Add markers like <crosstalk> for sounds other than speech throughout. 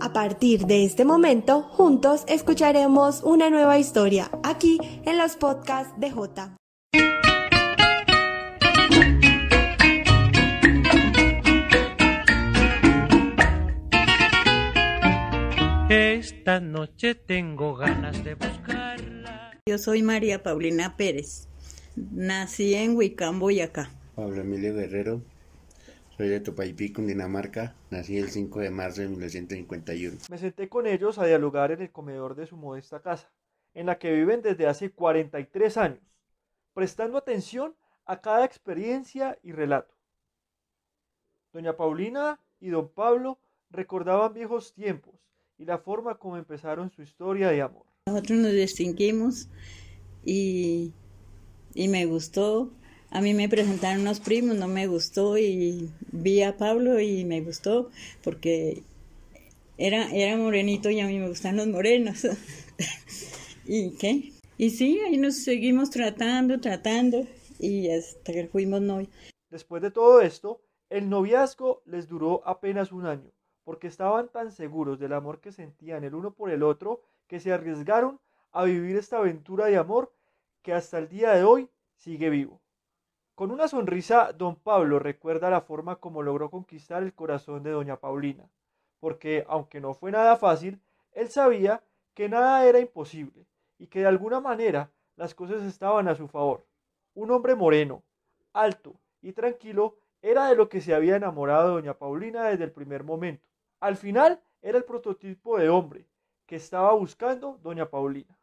A partir de este momento, juntos escucharemos una nueva historia aquí en los podcasts de J. Esta noche tengo ganas de buscarla. Yo soy María Paulina Pérez. Nací en Huicán, Boyacá. Pablo Emilio Guerrero. Soy de Topaipí, Dinamarca. Nací el 5 de marzo de 1951. Me senté con ellos a dialogar en el comedor de su modesta casa, en la que viven desde hace 43 años, prestando atención a cada experiencia y relato. Doña Paulina y don Pablo recordaban viejos tiempos y la forma como empezaron su historia de amor. Nosotros nos distinguimos y, y me gustó. A mí me presentaron unos primos, no me gustó y vi a Pablo y me gustó porque era, era morenito y a mí me gustan los morenos. <laughs> ¿Y qué? Y sí, ahí nos seguimos tratando, tratando y hasta que fuimos novios. Después de todo esto, el noviazgo les duró apenas un año porque estaban tan seguros del amor que sentían el uno por el otro que se arriesgaron a vivir esta aventura de amor que hasta el día de hoy sigue vivo. Con una sonrisa, don Pablo recuerda la forma como logró conquistar el corazón de doña Paulina, porque aunque no fue nada fácil, él sabía que nada era imposible y que de alguna manera las cosas estaban a su favor. Un hombre moreno, alto y tranquilo era de lo que se había enamorado doña Paulina desde el primer momento. Al final era el prototipo de hombre que estaba buscando doña Paulina.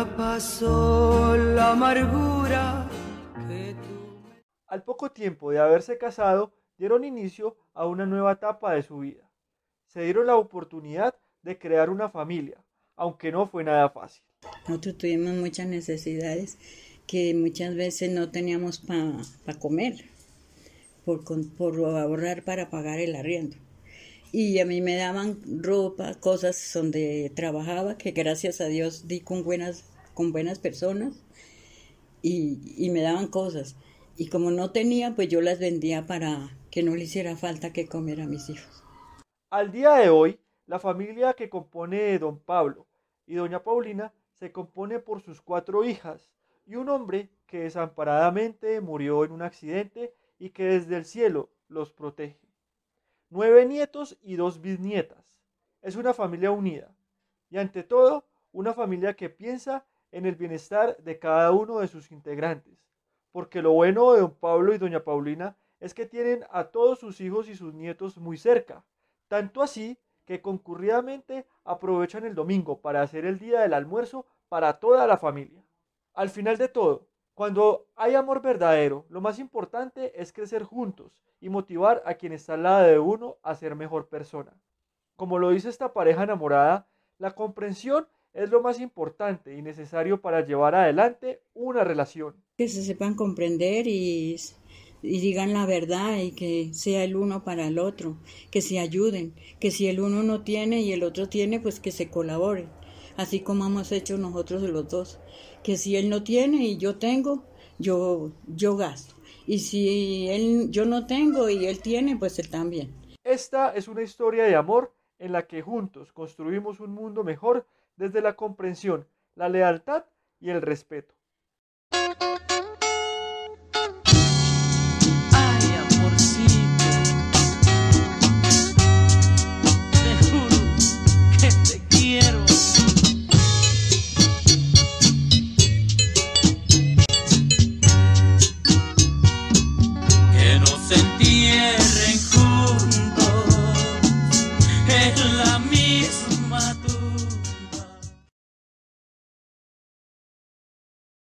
Ya pasó la amargura que tú... Al poco tiempo de haberse casado, dieron inicio a una nueva etapa de su vida. Se dieron la oportunidad de crear una familia, aunque no fue nada fácil. Nosotros tuvimos muchas necesidades que muchas veces no teníamos para comer, por, por ahorrar para pagar el arriendo. Y a mí me daban ropa, cosas donde trabajaba, que gracias a Dios di con buenas, con buenas personas y, y me daban cosas. Y como no tenía, pues yo las vendía para que no le hiciera falta que comer a mis hijos. Al día de hoy, la familia que compone don Pablo y doña Paulina se compone por sus cuatro hijas y un hombre que desamparadamente murió en un accidente y que desde el cielo los protege. Nueve nietos y dos bisnietas. Es una familia unida y ante todo una familia que piensa en el bienestar de cada uno de sus integrantes, porque lo bueno de don Pablo y doña Paulina es que tienen a todos sus hijos y sus nietos muy cerca, tanto así que concurridamente aprovechan el domingo para hacer el día del almuerzo para toda la familia. Al final de todo, cuando hay amor verdadero, lo más importante es crecer juntos y motivar a quien está al lado de uno a ser mejor persona. Como lo dice esta pareja enamorada, la comprensión es lo más importante y necesario para llevar adelante una relación. Que se sepan comprender y y digan la verdad y que sea el uno para el otro, que se ayuden, que si el uno no tiene y el otro tiene, pues que se colaboren, así como hemos hecho nosotros los dos, que si él no tiene y yo tengo, yo yo gasto, y si él yo no tengo y él tiene, pues él también. Esta es una historia de amor en la que juntos construimos un mundo mejor desde la comprensión, la lealtad y el respeto. se entierren juntos en la